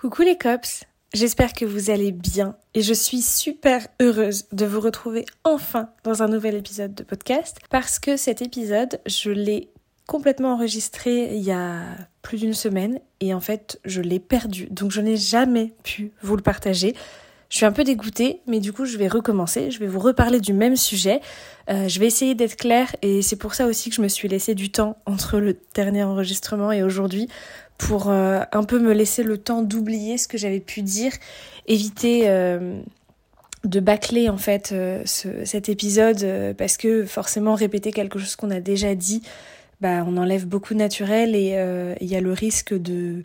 Coucou les cops, j'espère que vous allez bien et je suis super heureuse de vous retrouver enfin dans un nouvel épisode de podcast parce que cet épisode, je l'ai complètement enregistré il y a plus d'une semaine et en fait je l'ai perdu donc je n'ai jamais pu vous le partager. Je suis un peu dégoûtée, mais du coup, je vais recommencer. Je vais vous reparler du même sujet. Euh, je vais essayer d'être claire et c'est pour ça aussi que je me suis laissé du temps entre le dernier enregistrement et aujourd'hui pour euh, un peu me laisser le temps d'oublier ce que j'avais pu dire, éviter euh, de bâcler en fait cet épisode parce que forcément répéter quelque chose qu'on a déjà dit, bah on enlève beaucoup de naturel et il y a le risque de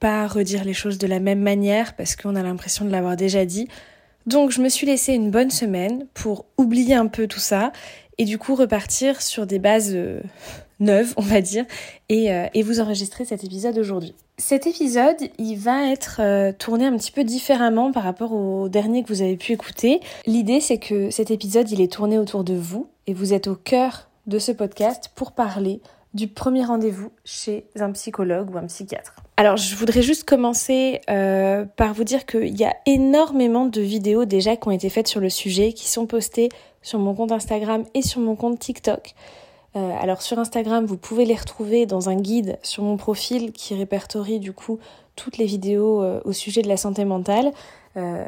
pas redire les choses de la même manière parce qu'on a l'impression de l'avoir déjà dit. Donc je me suis laissé une bonne semaine pour oublier un peu tout ça et du coup repartir sur des bases euh, neuves, on va dire, et, euh, et, vous enregistrer cet épisode aujourd'hui. Cet épisode, il va être euh, tourné un petit peu différemment par rapport au dernier que vous avez pu écouter. L'idée c'est que cet épisode, il est tourné autour de vous et vous êtes au cœur de ce podcast pour parler du premier rendez-vous chez un psychologue ou un psychiatre. Alors je voudrais juste commencer par vous dire qu'il y a énormément de vidéos déjà qui ont été faites sur le sujet, qui sont postées sur mon compte Instagram et sur mon compte TikTok. Euh, alors sur Instagram, vous pouvez les retrouver dans un guide sur mon profil qui répertorie du coup toutes les vidéos euh, au sujet de la santé mentale,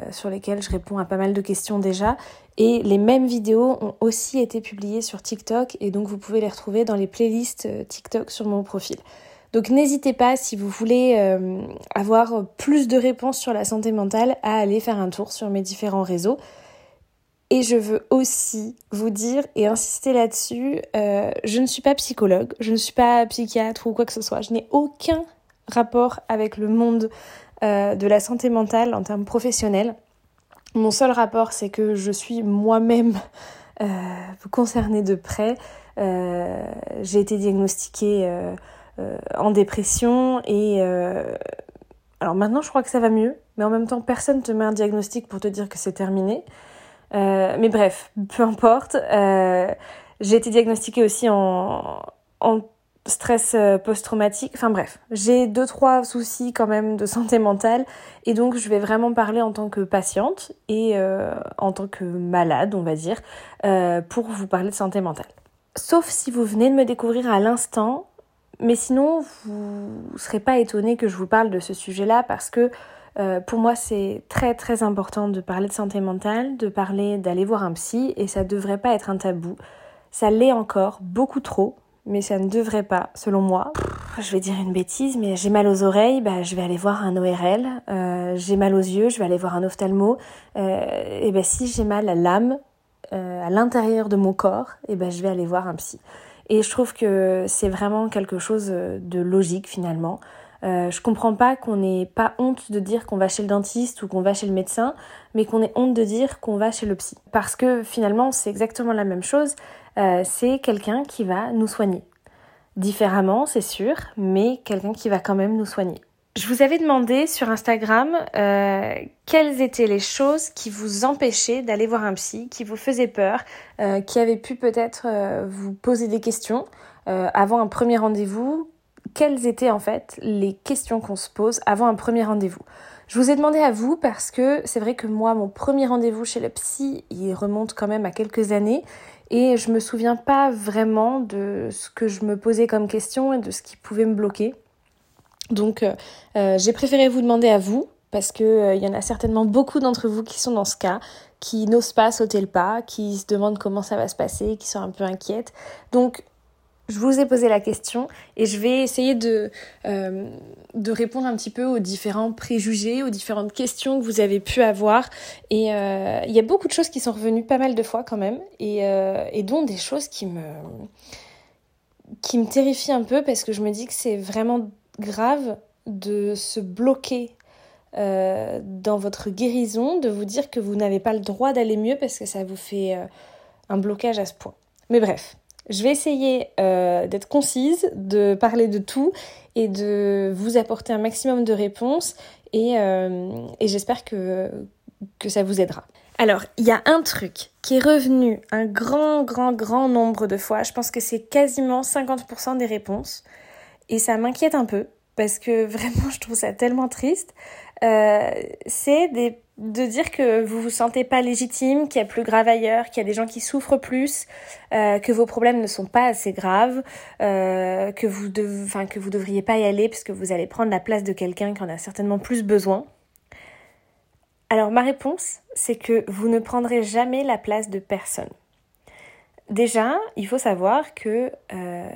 sur lesquelles je réponds à pas mal de questions déjà. Et les mêmes vidéos ont aussi été publiées sur TikTok et donc vous pouvez les retrouver dans les playlists TikTok sur mon profil. Donc n'hésitez pas si vous voulez euh, avoir plus de réponses sur la santé mentale à aller faire un tour sur mes différents réseaux. Et je veux aussi vous dire et insister là-dessus, euh, je ne suis pas psychologue, je ne suis pas psychiatre ou quoi que ce soit. Je n'ai aucun rapport avec le monde euh, de la santé mentale en termes professionnels. Mon seul rapport, c'est que je suis moi-même concernée de près. J'ai été diagnostiquée euh, en dépression et euh, alors maintenant je crois que ça va mieux, mais en même temps personne te met un diagnostic pour te dire que c'est terminé. Euh, mais bref, peu importe. j'ai été diagnostiquée aussi en, stress post-traumatique. Enfin bref, j'ai deux trois soucis quand même de santé mentale et donc je vais vraiment parler en tant que patiente et en tant que malade, on va dire, pour vous parler de santé mentale. Sauf si vous venez de me découvrir à l'instant, mais sinon, vous ne serez pas étonné que je vous parle de ce sujet-là parce que euh, pour moi, c'est très très important de parler de santé mentale, de parler d'aller voir un psy et ça ne devrait pas être un tabou. Ça l'est encore, beaucoup trop, mais ça ne devrait pas, selon moi. Je vais dire une bêtise, mais j'ai mal aux oreilles, bah, je vais aller voir un ORL. Euh, j'ai mal aux yeux, je vais aller voir un ophtalmo. Euh, et ben si j'ai mal à l'âme, à l'intérieur de mon corps, et ben je vais aller voir un psy. Et je trouve que c'est vraiment quelque chose de logique finalement. Euh, je comprends pas qu'on n'ait pas honte de dire qu'on va chez le dentiste ou qu'on va chez le médecin, mais qu'on ait honte de dire qu'on va chez le psy. Parce que finalement, c'est exactement la même chose. Euh, c'est quelqu'un qui va nous soigner. Différemment, c'est sûr, mais quelqu'un qui va quand même nous soigner. Je vous avais demandé sur Instagram euh, quelles étaient les choses qui vous empêchaient d'aller voir un psy, qui vous faisaient peur, qui avaient pu peut-être vous poser des questions avant un premier rendez-vous. Quelles étaient en fait les questions qu'on se pose avant un premier rendez-vous Je vous ai demandé à vous parce que c'est vrai que moi, mon premier rendez-vous chez le psy, il remonte quand même à quelques années et je me souviens pas vraiment de ce que je me posais comme question et de ce qui pouvait me bloquer. Donc euh, euh, j'ai préféré vous demander à vous, parce qu'il euh, y en a certainement beaucoup d'entre vous qui sont dans ce cas, qui n'osent pas sauter le pas, qui se demandent comment ça va se passer, qui sont un peu inquiètes. Donc je vous ai posé la question et je vais essayer de, de répondre un petit peu aux différents préjugés, aux différentes questions que vous avez pu avoir. Et il y a beaucoup de choses qui sont revenues pas mal de fois quand même, et, et dont des choses qui me, qui me terrifient un peu parce que je me dis que c'est vraiment grave de se bloquer euh, dans votre guérison, de vous dire que vous n'avez pas le droit d'aller mieux parce que ça vous fait euh, un blocage à ce point. Mais bref, je vais essayer euh, d'être concise, de parler de tout et de vous apporter un maximum de réponses et, et j'espère que, que ça vous aidera. Alors, il y a un truc qui est revenu un grand, grand, grand nombre de fois. Je pense que c'est quasiment 50% des réponses. Et ça m'inquiète un peu parce que vraiment je trouve ça tellement triste. euh, c'est de dire que vous vous sentez pas légitime, qu'il y a plus grave ailleurs, qu'il y a des gens qui souffrent plus, euh, que vos problèmes ne sont pas assez graves, euh, que vous dev... enfin que vous devriez pas y aller parce que vous allez prendre la place de quelqu'un qui en a certainement plus besoin. Alors ma réponse, c'est que vous ne prendrez jamais la place de personne. Déjà, il faut savoir que euh,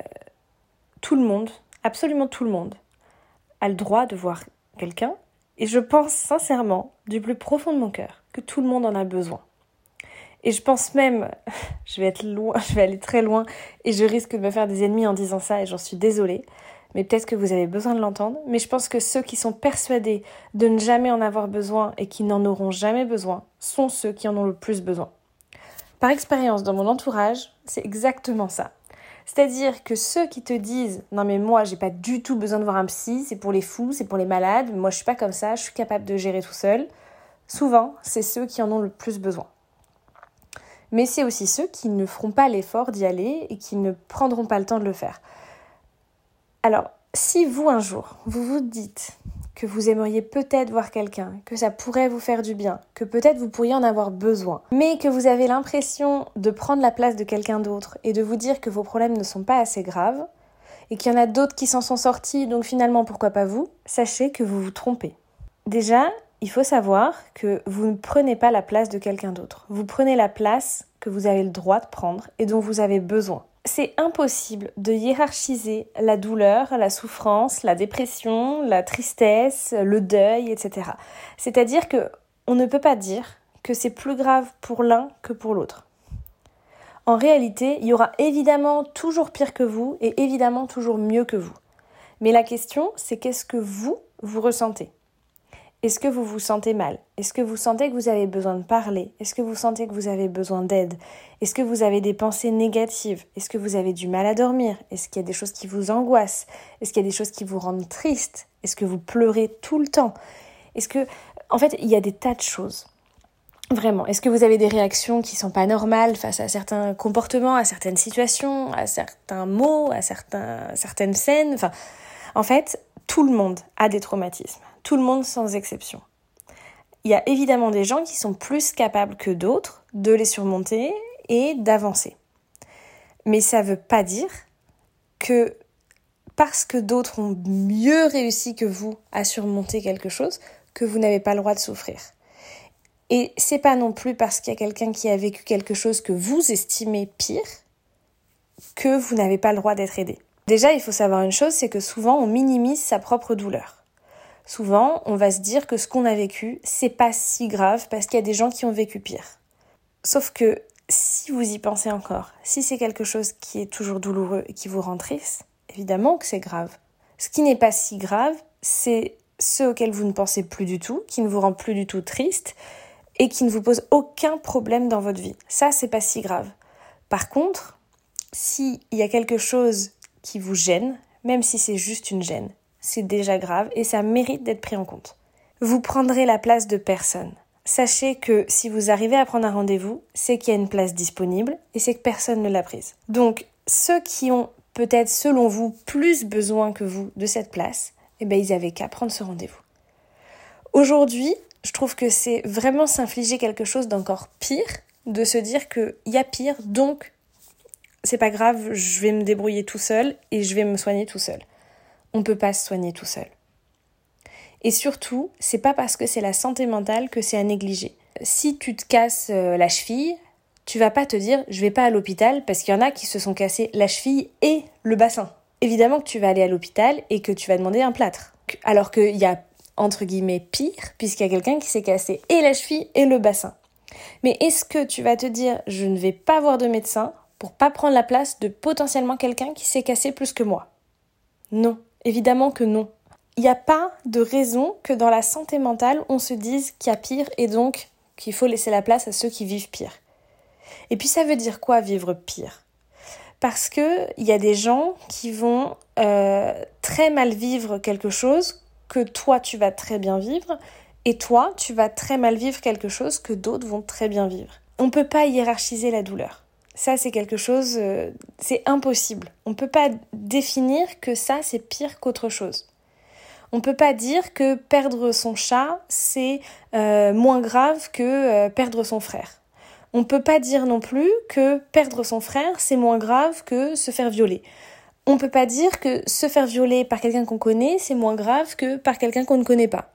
tout le monde, absolument tout le monde, a le droit de voir quelqu'un et je pense sincèrement, du plus profond de mon cœur, que tout le monde en a besoin. Et je pense même, je vais être loin, je vais aller très loin, et je risque de me faire des ennemis en disant ça, et j'en suis désolée, mais peut-être que vous avez besoin de l'entendre, mais je pense que ceux qui sont persuadés de ne jamais en avoir besoin et qui n'en auront jamais besoin sont ceux qui en ont le plus besoin. Par expérience, dans mon entourage, c'est exactement ça. C'est-à-dire que ceux qui te disent non mais moi j'ai pas du tout besoin de voir un psy, c'est pour les fous, c'est pour les malades, moi je suis pas comme ça, je suis capable de gérer tout seul. Souvent, c'est ceux qui en ont le plus besoin. Mais c'est aussi ceux qui ne feront pas l'effort d'y aller et qui ne prendront pas le temps de le faire. Alors, si vous un jour, vous vous dites vous aimeriez peut-être voir quelqu'un, que ça pourrait vous faire du bien, que peut-être vous pourriez en avoir besoin, mais que vous avez l'impression de prendre la place de quelqu'un d'autre et de vous dire que vos problèmes ne sont pas assez graves, et qu'il y en a d'autres qui s'en sont sortis, donc finalement pourquoi pas vous, sachez que vous vous trompez. Déjà, il faut savoir que vous ne prenez pas la place de quelqu'un d'autre. Vous prenez la place que vous avez le droit de prendre et dont vous avez besoin c'est impossible de hiérarchiser la douleur, la souffrance, la dépression, la tristesse, le deuil, etc. C'est-à-dire que on ne peut pas dire que c'est plus grave pour l'un que pour l'autre. En réalité, il y aura évidemment toujours pire que vous et évidemment toujours mieux que vous. Mais la question, c'est qu'est-ce que vous, vous ressentez? Est-ce que vous vous sentez mal? Est-ce que vous sentez que vous avez besoin de parler? Est-ce que vous sentez que vous avez besoin d'aide? Est-ce que vous avez des pensées négatives? Est-ce que vous avez du mal à dormir? Est-ce qu'il y a des choses qui vous angoissent? Est-ce qu'il y a des choses qui vous rendent triste? Est-ce que vous pleurez tout le temps? Est-ce que en fait, il y a des tas de choses. Vraiment, est-ce que vous avez des réactions qui sont pas normales face à certains comportements, à certaines situations, à certains mots, à certaines scènes? Enfin, en fait, tout le monde a des traumatismes tout le monde sans exception. Il y a évidemment des gens qui sont plus capables que d'autres de les surmonter et d'avancer. Mais ça ne veut pas dire que parce que d'autres ont mieux réussi que vous à surmonter quelque chose, que vous n'avez pas le droit de souffrir. Et c'est pas non plus parce qu'il y a quelqu'un qui a vécu quelque chose que vous estimez pire que vous n'avez pas le droit d'être aidé. Déjà, il faut savoir une chose, c'est que souvent on minimise sa propre douleur souvent, on va se dire que ce qu'on a vécu, c'est pas si grave parce qu'il y a des gens qui ont vécu pire. Sauf que si vous y pensez encore, si c'est quelque chose qui est toujours douloureux et qui vous rend triste, évidemment que c'est grave. Ce qui n'est pas si grave, c'est ce auquel vous ne pensez plus du tout, qui ne vous rend plus du tout triste et qui ne vous pose aucun problème dans votre vie. Ça, c'est pas si grave. Par contre, s'il y a quelque chose qui vous gêne, même si c'est juste une gêne, c'est déjà grave et ça mérite d'être pris en compte. Vous prendrez la place de personne. Sachez que si vous arrivez à prendre un rendez-vous, c'est qu'il y a une place disponible et c'est que personne ne l'a prise. Donc, ceux qui ont peut-être selon vous plus besoin que vous de cette place, eh bien, ils avaient qu'à prendre ce rendez-vous. Aujourd'hui, je trouve que c'est vraiment s'infliger quelque chose d'encore pire, de se dire qu'il y a pire, donc c'est pas grave, je vais me débrouiller tout seul et je vais me soigner tout seul on ne peut pas se soigner tout seul. Et surtout, c'est pas parce que c'est la santé mentale que c'est à négliger. Si tu te casses euh, la cheville, tu vas pas te dire je vais pas à l'hôpital parce qu'il y en a qui se sont cassés la cheville et le bassin. Évidemment que tu vas aller à l'hôpital et que tu vas demander un plâtre. Alors qu'il y a entre guillemets pire puisqu'il y a quelqu'un qui s'est cassé et la cheville et le bassin. Mais est-ce que tu vas te dire je ne vais pas voir de médecin pour pas prendre la place de potentiellement quelqu'un qui s'est cassé plus que moi? Non. Évidemment que non. Il n'y a pas de raison que dans la santé mentale, on se dise qu'il y a pire et donc qu'il faut laisser la place à ceux qui vivent pire. Et puis ça veut dire quoi vivre pire? Parce qu'il y a des gens qui vont euh, très mal vivre quelque chose que toi tu vas très bien vivre et toi tu vas très mal vivre quelque chose que d'autres vont très bien vivre. On ne peut pas hiérarchiser la douleur. Ça, c'est quelque chose, euh, c'est impossible. On ne peut pas définir que ça, c'est pire qu'autre chose. On peut pas dire que perdre son chat, c'est euh, moins grave que euh, perdre son frère. On peut pas dire non plus que perdre son frère, c'est moins grave que se faire violer. On peut pas dire que se faire violer par quelqu'un qu'on connaît, c'est moins grave que par quelqu'un qu'on ne connaît pas.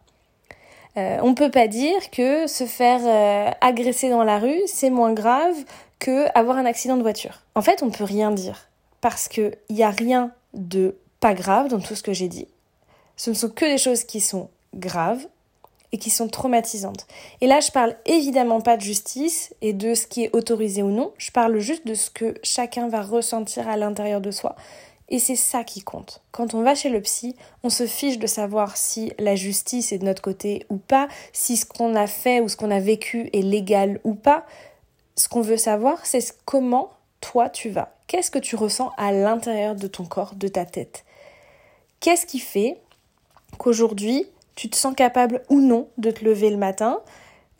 On peut pas dire que se faire agresser dans la rue, c'est moins grave que avoir un accident de voiture. En fait, on peut rien dire parce que il y a rien de pas grave dans tout ce que j'ai dit. Ce ne sont que des choses qui sont graves et qui sont traumatisantes. Et là, je parle évidemment pas de justice et de ce qui est autorisé ou non, je parle juste de ce que chacun va ressentir à l'intérieur de soi. Et c'est ça qui compte. Quand on va chez le psy, on se fiche de savoir si la justice est de notre côté ou pas, si ce qu'on a fait ou ce qu'on a vécu est légal ou pas. Ce qu'on veut savoir, c'est comment toi tu vas. Qu'est-ce que tu ressens à l'intérieur de ton corps, de ta tête? Qu'est-ce qui fait qu'aujourd'hui, tu te sens capable ou non de te lever le matin,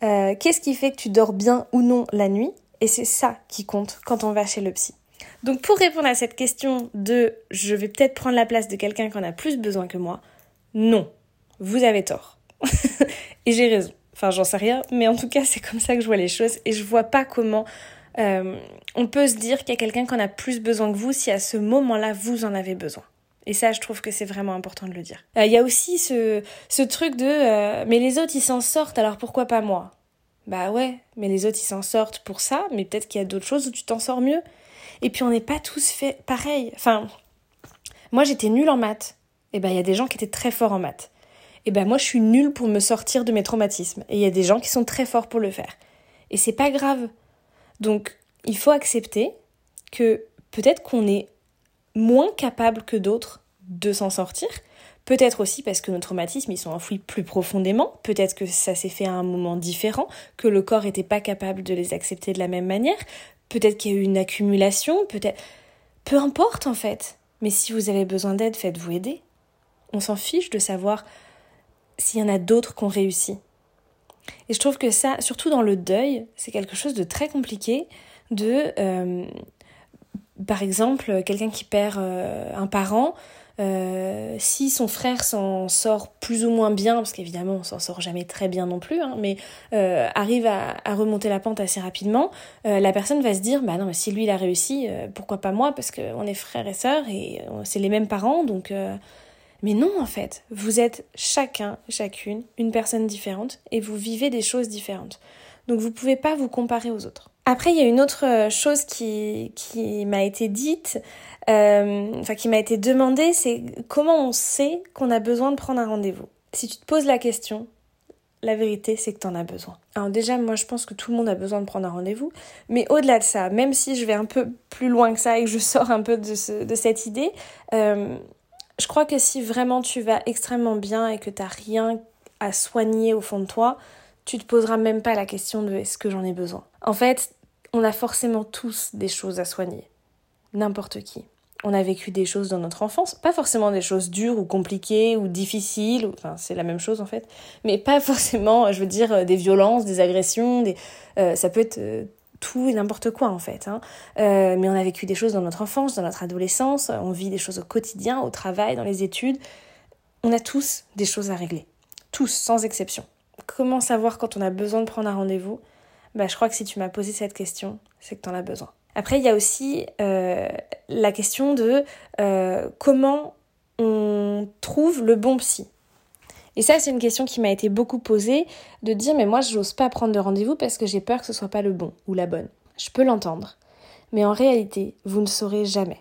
euh, qu'est-ce qui fait que tu dors bien ou non la nuit, et c'est ça qui compte quand on va chez le psy. Donc pour répondre à cette question de je vais peut-être prendre la place de quelqu'un qui en a plus besoin que moi, non, vous avez tort. et j'ai raison. Enfin, j'en sais rien, mais en tout cas, c'est comme ça que je vois les choses et je vois pas comment euh, on peut se dire qu'il y a quelqu'un qui en a plus besoin que vous si à ce moment-là, vous en avez besoin. Et ça, je trouve que c'est vraiment important de le dire. Euh, il y a aussi ce, truc de euh, mais les autres, ils s'en sortent, alors pourquoi pas moi? Bah ouais, mais les autres, ils s'en sortent pour ça, mais peut-être qu'il y a d'autres choses où tu t'en sors mieux. Et puis on n'est pas tous fait pareil. Enfin, moi j'étais nulle en maths. Et ben il y a des gens qui étaient très forts en maths. Et ben moi je suis nulle pour me sortir de mes traumatismes. Et il y a des gens qui sont très forts pour le faire. Et c'est pas grave. Donc il faut accepter que peut-être qu'on est moins capable que d'autres de s'en sortir. Peut-être aussi parce que nos traumatismes, ils sont enfouis plus profondément. Peut-être que ça s'est fait à un moment différent, que le corps n'était pas capable de les accepter de la même manière. Peut-être qu'il y a eu une accumulation, peut-être... Peu importe en fait. Mais si vous avez besoin d'aide, faites-vous aider. On s'en fiche de savoir s'il y en a d'autres qui ont réussi. Et je trouve que ça, surtout dans le deuil, c'est quelque chose de très compliqué de... Euh, par exemple, quelqu'un qui perd euh, un parent, euh, si son frère s'en sort plus ou moins bien, parce qu'évidemment on s'en sort jamais très bien non plus, hein, mais arrive à, remonter la pente assez rapidement, la personne va se dire bah non mais si lui il a réussi, pourquoi pas moi parce qu'on est frères et sœurs et c'est les mêmes parents donc mais non en fait, vous êtes chacun, chacune une personne différente et vous vivez des choses différentes. Donc vous pouvez pas vous comparer aux autres. Après, il y a une autre euh, chose qui, qui m'a été dite, euh, enfin qui m'a été demandée, c'est comment on sait qu'on a besoin de prendre un rendez-vous? Si tu te poses la question, la vérité, c'est que tu en as besoin. Alors déjà, moi, je pense que tout le monde a besoin de prendre un rendez-vous. Mais au-delà de ça, même si je vais un peu plus loin que ça et que je sors un peu de, de cette idée, euh, je crois que si vraiment tu vas extrêmement bien et que tu n'as rien à soigner au fond de toi, tu te poseras même pas la question de est-ce que j'en ai besoin. En fait, on a forcément tous des choses à soigner. N'importe qui. On a vécu des choses dans notre enfance, pas forcément des choses dures ou compliquées ou difficiles, enfin c'est la même chose en fait, mais pas forcément, je veux dire, euh, des violences, des agressions, des, euh, ça peut être euh, tout et n'importe quoi en fait. Hein. mais on a vécu des choses dans notre enfance, dans notre adolescence, on vit des choses au quotidien, au travail, dans les études. On a tous des choses à régler, tous sans exception. Comment savoir quand on a besoin de prendre un rendez-vous? Bah, je crois que si tu m'as posé cette question, c'est que tu en as besoin. Après, il y a aussi euh, la question de euh, comment on trouve le bon psy. Et ça, c'est une question qui m'a été beaucoup posée, de dire, mais moi, je n'ose pas prendre de rendez-vous parce que j'ai peur que ce soit pas le bon ou la bonne. Je peux l'entendre. Mais en réalité, vous ne saurez jamais.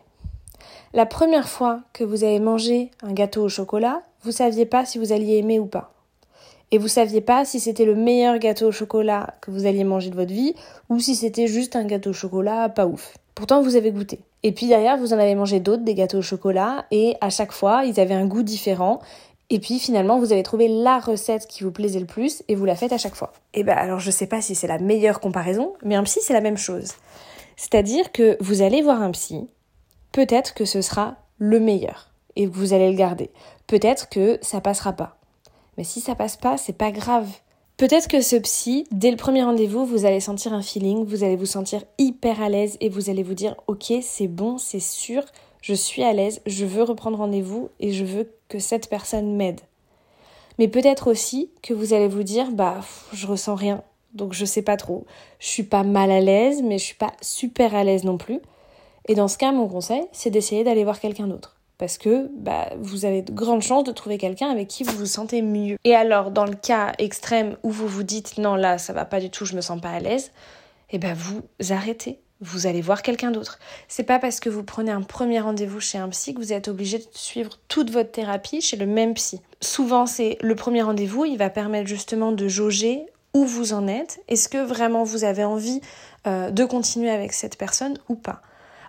La première fois que vous avez mangé un gâteau au chocolat, vous saviez pas si vous alliez aimer ou pas et vous saviez pas si c'était le meilleur gâteau au chocolat que vous alliez manger de votre vie ou si c'était juste un gâteau au chocolat pas ouf. Pourtant, vous avez goûté. Et puis derrière, vous en avez mangé d'autres, des gâteaux au chocolat, et à chaque fois, ils avaient un goût différent. Et puis finalement, vous avez trouvé la recette qui vous plaisait le plus et vous la faites à chaque fois. Et ben alors, je sais pas si c'est la meilleure comparaison, mais un psy, c'est la même chose. C'est-à-dire que vous allez voir un psy, peut-être que ce sera le meilleur et vous allez le garder. Peut-être que ça passera pas. Mais si ça passe pas, c'est pas grave. Peut-être que ce psy, dès le premier rendez-vous, vous allez sentir un feeling, vous allez vous sentir hyper à l'aise et vous allez vous dire ok, c'est bon, c'est sûr, je suis à l'aise, je veux reprendre rendez-vous et je veux que cette personne m'aide. Mais peut-être aussi que vous allez vous dire, bah, je ressens rien, donc je sais pas trop. Je suis pas mal à l'aise, mais je suis pas super à l'aise non plus. Et dans ce cas, mon conseil, c'est d'essayer d'aller voir quelqu'un d'autre. Parce que bah, vous avez de grandes chances de trouver quelqu'un avec qui vous vous sentez mieux. Et alors, dans le cas extrême où vous vous dites non, là, ça va pas du tout, je me sens pas à l'aise, eh ben vous arrêtez vous allez voir quelqu'un d'autre. C'est pas parce que vous prenez un premier rendez-vous chez un psy que vous êtes obligé de suivre toute votre thérapie chez le même psy. Souvent, c'est le premier rendez-vous, il va permettre justement de jauger où vous en êtes. Est-ce que vraiment vous avez envie euh, de continuer avec cette personne ou pas?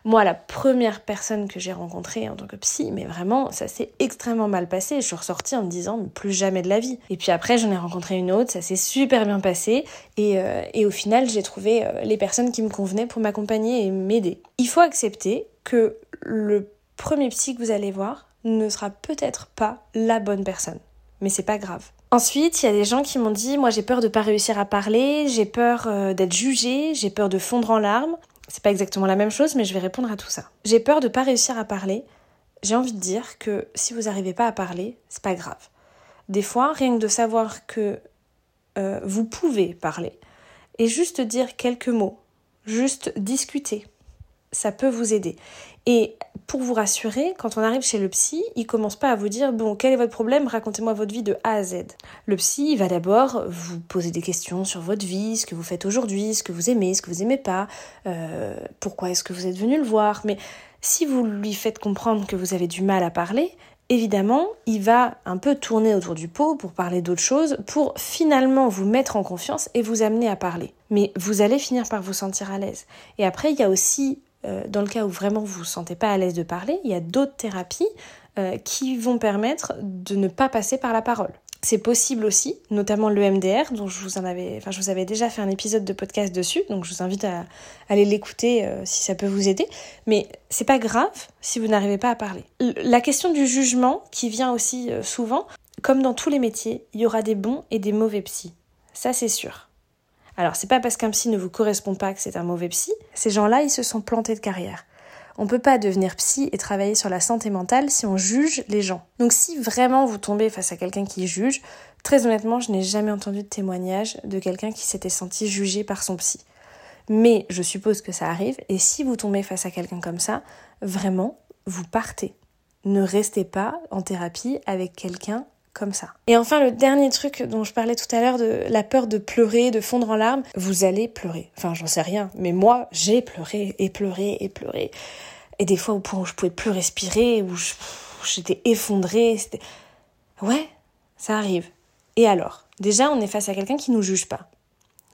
Moi, la première personne que j'ai rencontrée en tant que psy, mais vraiment, ça s'est extrêmement mal passé. Je suis ressortie en me disant, plus jamais de la vie. Et puis après, j'en ai rencontré une autre, ça s'est super bien passé. Et, euh, et au final, j'ai trouvé euh, les personnes qui me convenaient pour m'accompagner et m'aider. Il faut accepter que le premier psy que vous allez voir ne sera peut-être pas la bonne personne. Mais c'est pas grave. Ensuite, il y a des gens qui m'ont dit, moi j'ai peur de pas réussir à parler, j'ai peur euh, d'être jugée, j'ai peur de fondre en larmes. C'est pas exactement la même chose, mais je vais répondre à tout ça. J'ai peur de pas réussir à parler. J'ai envie de dire que si vous n'arrivez pas à parler, c'est pas grave. Des fois, rien que de savoir que euh, vous pouvez parler et juste dire quelques mots, juste discuter, ça peut vous aider. Et pour vous rassurer, quand on arrive chez le psy, il commence pas à vous dire bon, quel est votre problème? Racontez-moi votre vie de A à Z. Le psy, il va d'abord vous poser des questions sur votre vie, ce que vous faites aujourd'hui, ce que vous aimez, ce que vous aimez pas, euh, pourquoi est-ce que vous êtes venu le voir. Mais si vous lui faites comprendre que vous avez du mal à parler, évidemment, il va un peu tourner autour du pot pour parler d'autres choses, pour finalement vous mettre en confiance et vous amener à parler. Mais vous allez finir par vous sentir à l'aise. Et après, il y a aussi euh, dans le cas où vraiment vous ne vous sentez pas à l'aise de parler, il y a d'autres thérapies euh, qui vont permettre de ne pas passer par la parole. C'est possible aussi, notamment le MDR, dont je vous en avais, enfin je vous avais déjà fait un épisode de podcast dessus, donc je vous invite à, aller l'écouter euh, si ça peut vous aider. Mais c'est pas grave si vous n'arrivez pas à parler. La question du jugement qui vient aussi souvent, comme dans tous les métiers, il y aura des bons et des mauvais psys. Ça c'est sûr. Alors, c'est pas parce qu'un psy ne vous correspond pas que c'est un mauvais psy. Ces gens-là, ils se sont plantés de carrière. On peut pas devenir psy et travailler sur la santé mentale si on juge les gens. Donc si vraiment vous tombez face à quelqu'un qui juge, très honnêtement, je n'ai jamais entendu de témoignage de quelqu'un qui s'était senti jugé par son psy. Mais je suppose que ça arrive, et si vous tombez face à quelqu'un comme ça, vraiment, vous partez. Ne restez pas en thérapie avec quelqu'un Et enfin, le dernier truc dont je parlais tout à l'heure de la peur de pleurer, de fondre en larmes, vous allez pleurer. Enfin, j'en sais rien, mais moi, j'ai pleuré et pleuré et pleuré. Et des fois, au point où je pouvais plus respirer, où j'étais effondrée, c'était... Ouais, ça arrive. Et alors? Déjà, on est face à quelqu'un qui nous juge pas.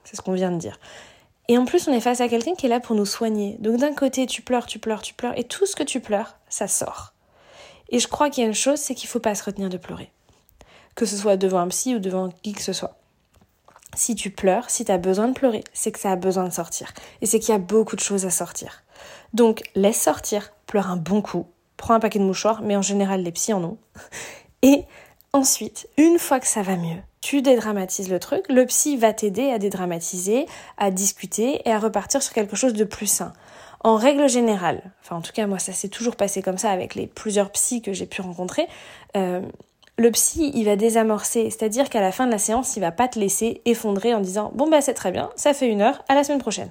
C'est ce qu'on vient de dire. Et en plus, on est face à quelqu'un qui est là pour nous soigner. Donc d'un côté, tu pleures, tu pleures, tu pleures, et tout ce que tu pleures, ça sort. Et je crois qu'il y a une chose, c'est qu'il faut pas se retenir de pleurer que ce soit devant un psy ou devant qui que ce soit. Si tu pleures, si tu as besoin de pleurer, c'est que ça a besoin de sortir. Et c'est qu'il y a beaucoup de choses à sortir. Donc laisse sortir, pleure un bon coup, prends un paquet de mouchoirs, mais en général les psys en ont. Et ensuite, une fois que ça va mieux, tu dédramatises le truc, le psy va t'aider à dédramatiser, à discuter et à repartir sur quelque chose de plus sain. En règle générale, enfin en tout cas moi ça s'est toujours passé comme ça avec les plusieurs psys que j'ai pu rencontrer, euh, le psy, il va désamorcer, c'est-à-dire qu'à la fin de la séance, il va pas te laisser effondrer en disant bon bah c'est très bien, ça fait une heure, à la semaine prochaine.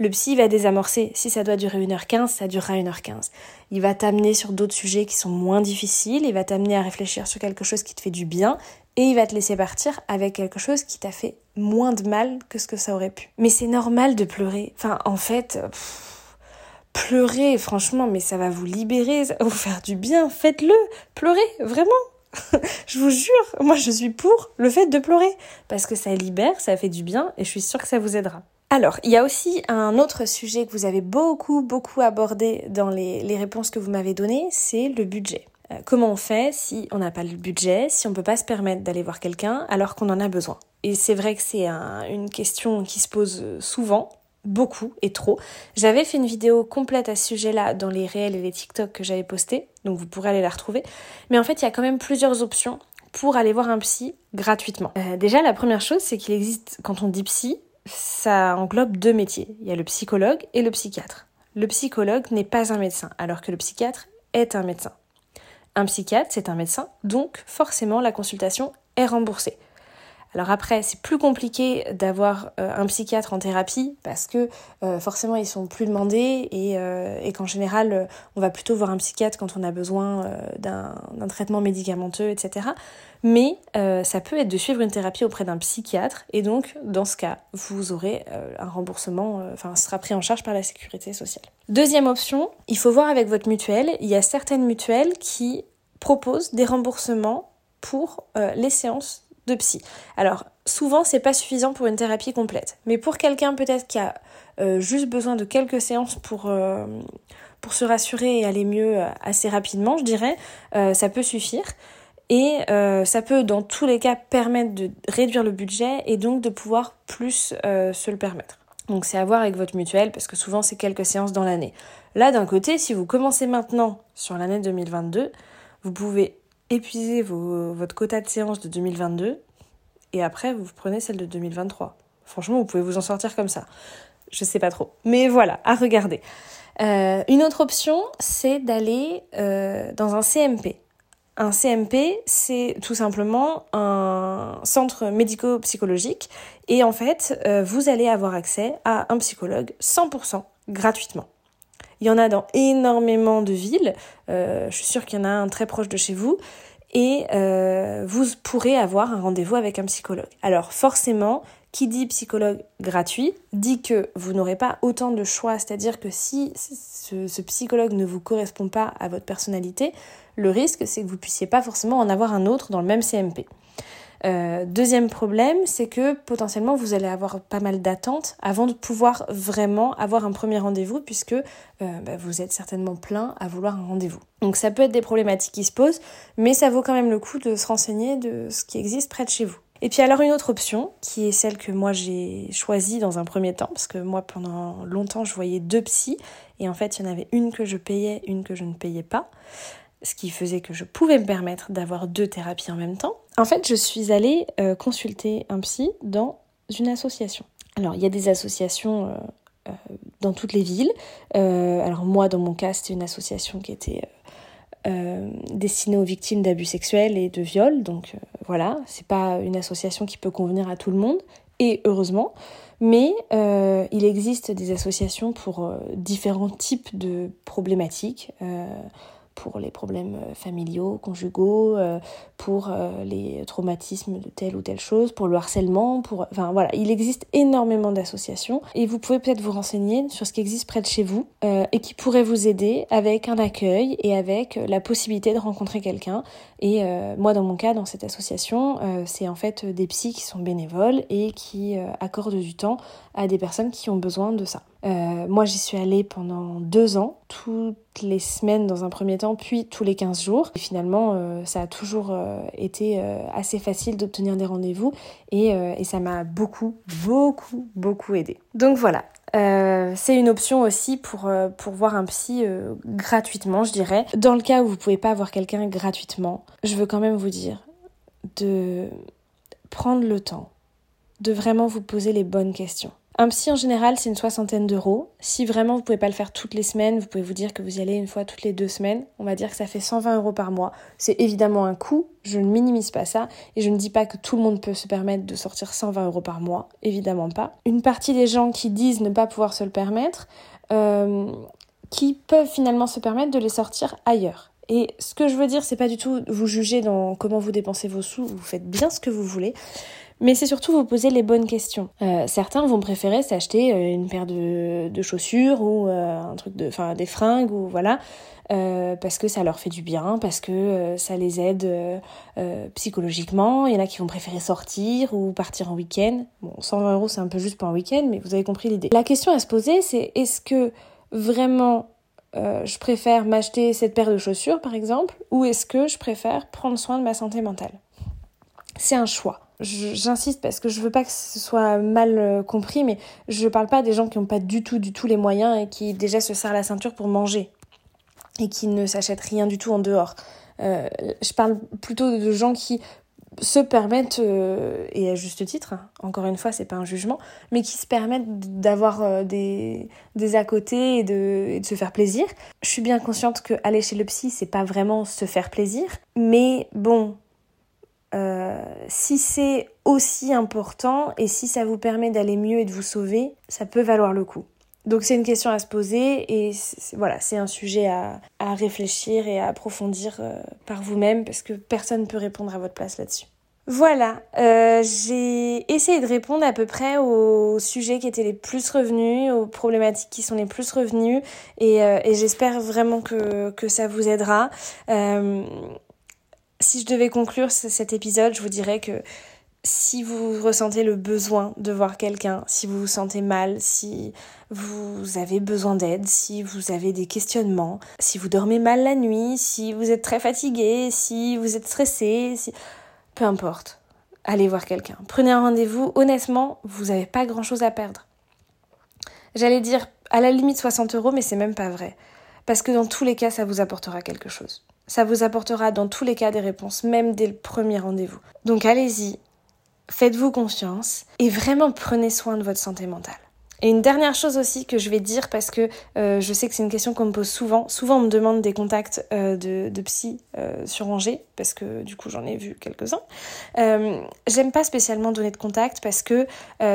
Le psy va désamorcer, si ça doit durer 1h15, ça durera 1h15. Il va t'amener sur d'autres sujets qui sont moins difficiles, il va t'amener à réfléchir sur quelque chose qui te fait du bien, et il va te laisser partir avec quelque chose qui t'a fait moins de mal que ce que ça aurait pu. Mais c'est normal de pleurer. Enfin, en fait, pleurer, franchement, mais ça va vous libérer, ça va vous faire du bien, faites-le, pleurez, vraiment. je vous jure, moi je suis pour le fait de pleurer parce que ça libère, ça fait du bien et je suis sûre que ça vous aidera. Alors, il y a aussi un autre sujet que vous avez beaucoup, beaucoup abordé dans les, réponses que vous m'avez données, c'est le budget. Euh, comment on fait si on n'a pas le budget, si on ne peut pas se permettre d'aller voir quelqu'un alors qu'on en a besoin? Et c'est vrai que c'est une question qui se pose souvent beaucoup et trop. J'avais fait une vidéo complète à ce sujet-là dans les réels et les TikTok que j'avais postés, donc vous pourrez aller la retrouver. Mais en fait, il y a quand même plusieurs options pour aller voir un psy gratuitement. Euh, déjà, la première chose, c'est qu'il existe, quand on dit psy, ça englobe deux métiers. Il y a le psychologue et le psychiatre. Le psychologue n'est pas un médecin, alors que le psychiatre est un médecin. Un psychiatre, c'est un médecin, donc forcément la consultation est remboursé. Alors après, c'est plus compliqué d'avoir euh, un psychiatre en thérapie parce que euh, forcément ils sont plus demandés et, euh, qu'en général on va plutôt voir un psychiatre quand on a besoin d'un traitement médicamenteux, etc. Mais ça peut être de suivre une thérapie auprès d'un psychiatre et donc dans ce cas vous aurez un remboursement, enfin sera pris en charge par la sécurité sociale. Deuxième option, il faut voir avec votre mutuelle. Il y a certaines mutuelles qui proposent des remboursements pour les séances psy. Alors, souvent, c'est pas suffisant pour une thérapie complète. Mais pour quelqu'un peut-être qui a euh, juste besoin de quelques séances pour, euh, pour se rassurer et aller mieux euh, assez rapidement, je dirais, ça peut suffire. Et ça peut, dans tous les cas, permettre de réduire le budget et donc de pouvoir plus se le permettre. Donc c'est à voir avec votre mutuelle parce que souvent c'est quelques séances dans l'année. Là d'un côté, si vous commencez maintenant sur l'année 2022, vous pouvez épuisez votre quota de séances de 2022 et après vous prenez celle de 2023. Franchement, vous pouvez vous en sortir comme ça. Je sais pas trop. Mais voilà, à regarder. Euh, une autre option, c'est d'aller euh, dans un CMP. Un CMP, c'est tout simplement un centre médico-psychologique et en fait, euh, vous allez avoir accès à un psychologue 100% gratuitement. Il y en a dans énormément de villes. Euh, je suis sûre qu'il y en a un très proche de chez vous. Et euh, vous pourrez avoir un rendez-vous avec un psychologue. Alors forcément, qui dit psychologue gratuit dit que vous n'aurez pas autant de choix. C'est-à-dire que si ce, ce, psychologue ne vous correspond pas à votre personnalité, le risque c'est que vous puissiez pas forcément en avoir un autre dans le même CMP. Euh, deuxième problème, c'est que potentiellement vous allez avoir pas mal d'attentes avant de pouvoir vraiment avoir un premier rendez-vous puisque euh, bah, vous êtes certainement plein à vouloir un rendez-vous. Donc ça peut être des problématiques qui se posent, mais ça vaut quand même le coup de se renseigner de ce qui existe près de chez vous. Et puis alors une autre option, qui est celle que moi j'ai choisie dans un premier temps, parce que moi pendant longtemps je voyais deux psys, et en fait il y en avait une que je payais, une que je ne payais pas ce qui faisait que je pouvais me permettre d'avoir deux thérapies en même temps. En fait, je suis allée euh, consulter un psy dans une association. Alors, il y a des associations euh, euh, dans toutes les villes. alors, moi, dans mon cas, c'était une association qui était destinée aux victimes d'abus sexuels et de viols. Donc, voilà, c'est pas une association qui peut convenir à tout le monde, et heureusement. Mais il existe des associations pour différents types de problématiques pour les problèmes euh, familiaux, conjugaux, euh, pour euh, les traumatismes de telle ou telle chose, pour le harcèlement, pour... Enfin voilà, il existe énormément d'associations et vous pouvez peut-être vous renseigner sur ce qui existe près de chez vous et qui pourrait vous aider avec un accueil et avec la possibilité de rencontrer quelqu'un. Et moi dans mon cas, dans cette association, c'est en fait des psys qui sont bénévoles et qui accordent du temps à des personnes qui ont besoin de ça. Euh, moi, j'y suis allée pendant deux ans, toutes les semaines dans un premier temps, puis tous les 15 jours. Et finalement, euh, ça a toujours euh, été assez facile d'obtenir des rendez-vous et, ça m'a beaucoup, beaucoup, beaucoup aidé. Donc voilà, c'est une option aussi pour, pour voir un psy gratuitement, je dirais. Dans le cas où vous pouvez pas voir quelqu'un gratuitement, je veux quand même vous dire de prendre le temps de vraiment vous poser les bonnes questions. Un psy en général, c'est une soixantaine d'euros. Si vraiment vous pouvez pas le faire toutes les semaines, vous pouvez vous dire que vous y allez une fois toutes les deux semaines. On va dire que ça fait 120 euros par mois. C'est évidemment un coût. Je ne minimise pas ça et je ne dis pas que tout le monde peut se permettre de sortir 120 euros par mois. Évidemment pas. Une partie des gens qui disent ne pas pouvoir se le permettre, euh, qui peuvent finalement se permettre de les sortir ailleurs. Et ce que je veux dire, c'est pas du tout vous juger dans comment vous dépensez vos sous, vous faites bien ce que vous voulez, mais c'est surtout vous poser les bonnes questions. Euh, certains vont préférer s'acheter euh, une paire de, chaussures ou euh, un truc de, enfin des fringues ou voilà, parce que ça leur fait du bien, parce que ça les aide psychologiquement. Il y en a qui vont préférer sortir ou partir en week-end. Bon, 120 euros c'est un peu juste pour un week-end, mais vous avez compris l'idée. La question à se poser, c'est est-ce que vraiment je préfère m'acheter cette paire de chaussures par exemple, ou est-ce que je préfère prendre soin de ma santé mentale? C'est un choix j'insiste parce que je veux pas que ce soit mal euh, compris, mais je parle pas des gens qui n'ont pas du tout, du tout les moyens et qui déjà se serrent la ceinture pour manger et qui ne s'achètent rien du tout en dehors. Euh, je parle plutôt de gens qui se permettent, euh, et à juste titre, hein, encore une fois, c'est pas un jugement, mais qui se permettent d'avoir des, des à côté et de, et de se faire plaisir. Je suis bien consciente que aller chez le psy, c'est pas vraiment se faire plaisir, mais bon, euh, si c'est aussi important et si ça vous permet d'aller mieux et de vous sauver, ça peut valoir le coup. Donc c'est une question à se poser et voilà, c'est un sujet à, réfléchir et à approfondir euh, par vous-même parce que personne ne peut répondre à votre place là-dessus. Voilà, euh, j'ai essayé de répondre à peu près aux sujets qui étaient les plus revenus, aux problématiques qui sont les plus revenues et, j'espère vraiment que, ça vous aidera. Si je devais conclure cet épisode, je vous dirais que si vous ressentez le besoin de voir quelqu'un, si vous vous sentez mal, si vous avez besoin d'aide, si vous avez des questionnements, si vous dormez mal la nuit, si vous êtes très fatigué, si vous êtes stressé, si... peu importe, allez voir quelqu'un. Prenez un rendez-vous, honnêtement, vous n'avez pas grand-chose à perdre. J'allais dire à la limite 60 euros, mais c'est même pas vrai. Parce que dans tous les cas, ça vous apportera quelque chose. Ça vous apportera dans tous les cas des réponses, même dès le premier rendez-vous. Donc allez-y, faites-vous confiance et vraiment prenez soin de votre santé mentale. Et une dernière chose aussi que je vais dire parce que euh, je sais que c'est une question qu'on me pose souvent. Souvent on me demande des contacts euh, de, psy euh, sur Angers parce que du coup j'en ai vu quelques-uns. J'aime pas spécialement donner de contacts parce que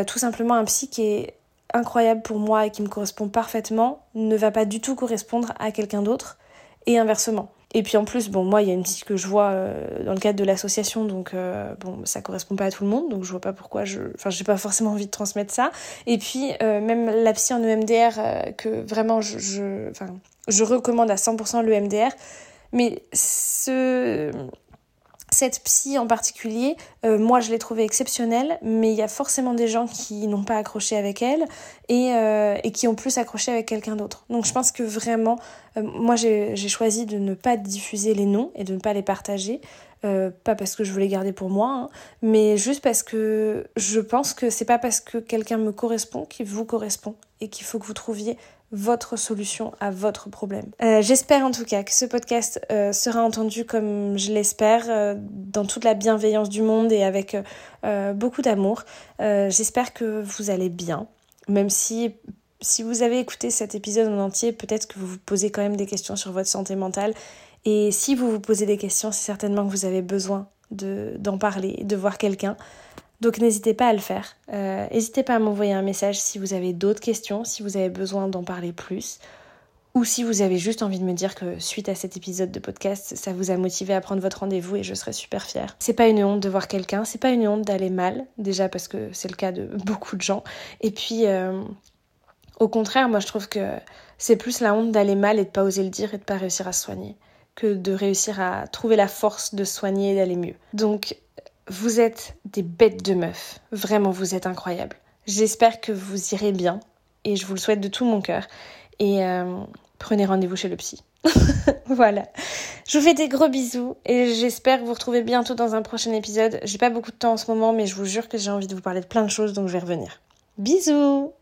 tout simplement un psy qui est incroyable pour moi et qui me correspond parfaitement ne va pas du tout correspondre à quelqu'un d'autre et inversement. Et puis en plus, bon, moi, il y a une psy que je vois euh, dans le cadre de l'association, donc euh, bon, ça correspond pas à tout le monde, donc je vois pas pourquoi je. Enfin, j'ai pas forcément envie de transmettre ça. Et puis, euh, même la psy en EMDR, que vraiment, je, je, enfin, je recommande à 100% l'EMDR, mais ce cette psy en particulier, euh, moi je l'ai trouvée exceptionnelle, mais il y a forcément des gens qui n'ont pas accroché avec elle et, euh, qui ont plus accroché avec quelqu'un d'autre. Donc je pense que vraiment, euh, moi j'ai choisi de ne pas diffuser les noms et de ne pas les partager. pas parce que je voulais garder pour moi, hein, mais juste parce que je pense que c'est pas parce que quelqu'un me correspond qu'il vous correspond et qu'il faut que vous trouviez votre solution à votre problème. Euh, j'espère en tout cas que ce podcast euh, sera entendu comme je l'espère, euh, dans toute la bienveillance du monde et avec beaucoup d'amour. J'espère que vous allez bien, même si si vous avez écouté cet épisode en entier, peut-être que vous vous posez quand même des questions sur votre santé mentale. Et si vous vous posez des questions, c'est certainement que vous avez besoin d'en parler, de voir quelqu'un. Donc n'hésitez pas à le faire. Euh, n'hésitez pas à m'envoyer un message si vous avez d'autres questions, si vous avez besoin d'en parler plus, ou si vous avez juste envie de me dire que suite à cet épisode de podcast, ça vous a motivé à prendre votre rendez-vous et je serai super fière. C'est pas une honte de voir quelqu'un, c'est pas une honte d'aller mal, déjà parce que c'est le cas de beaucoup de gens. Et puis, euh, au contraire, moi je trouve que c'est plus la honte d'aller mal et de pas oser le dire et de pas réussir à se soigner que de réussir à trouver la force de soigner et d'aller mieux. Donc vous êtes des bêtes de meufs. Vraiment, vous êtes incroyables. J'espère que vous irez bien et je vous le souhaite de tout mon cœur. Et euh, prenez rendez-vous chez le psy. voilà. Je vous fais des gros bisous et j'espère vous retrouver bientôt dans un prochain épisode. J'ai pas beaucoup de temps en ce moment, mais je vous jure que j'ai envie de vous parler de plein de choses, donc je vais revenir. Bisous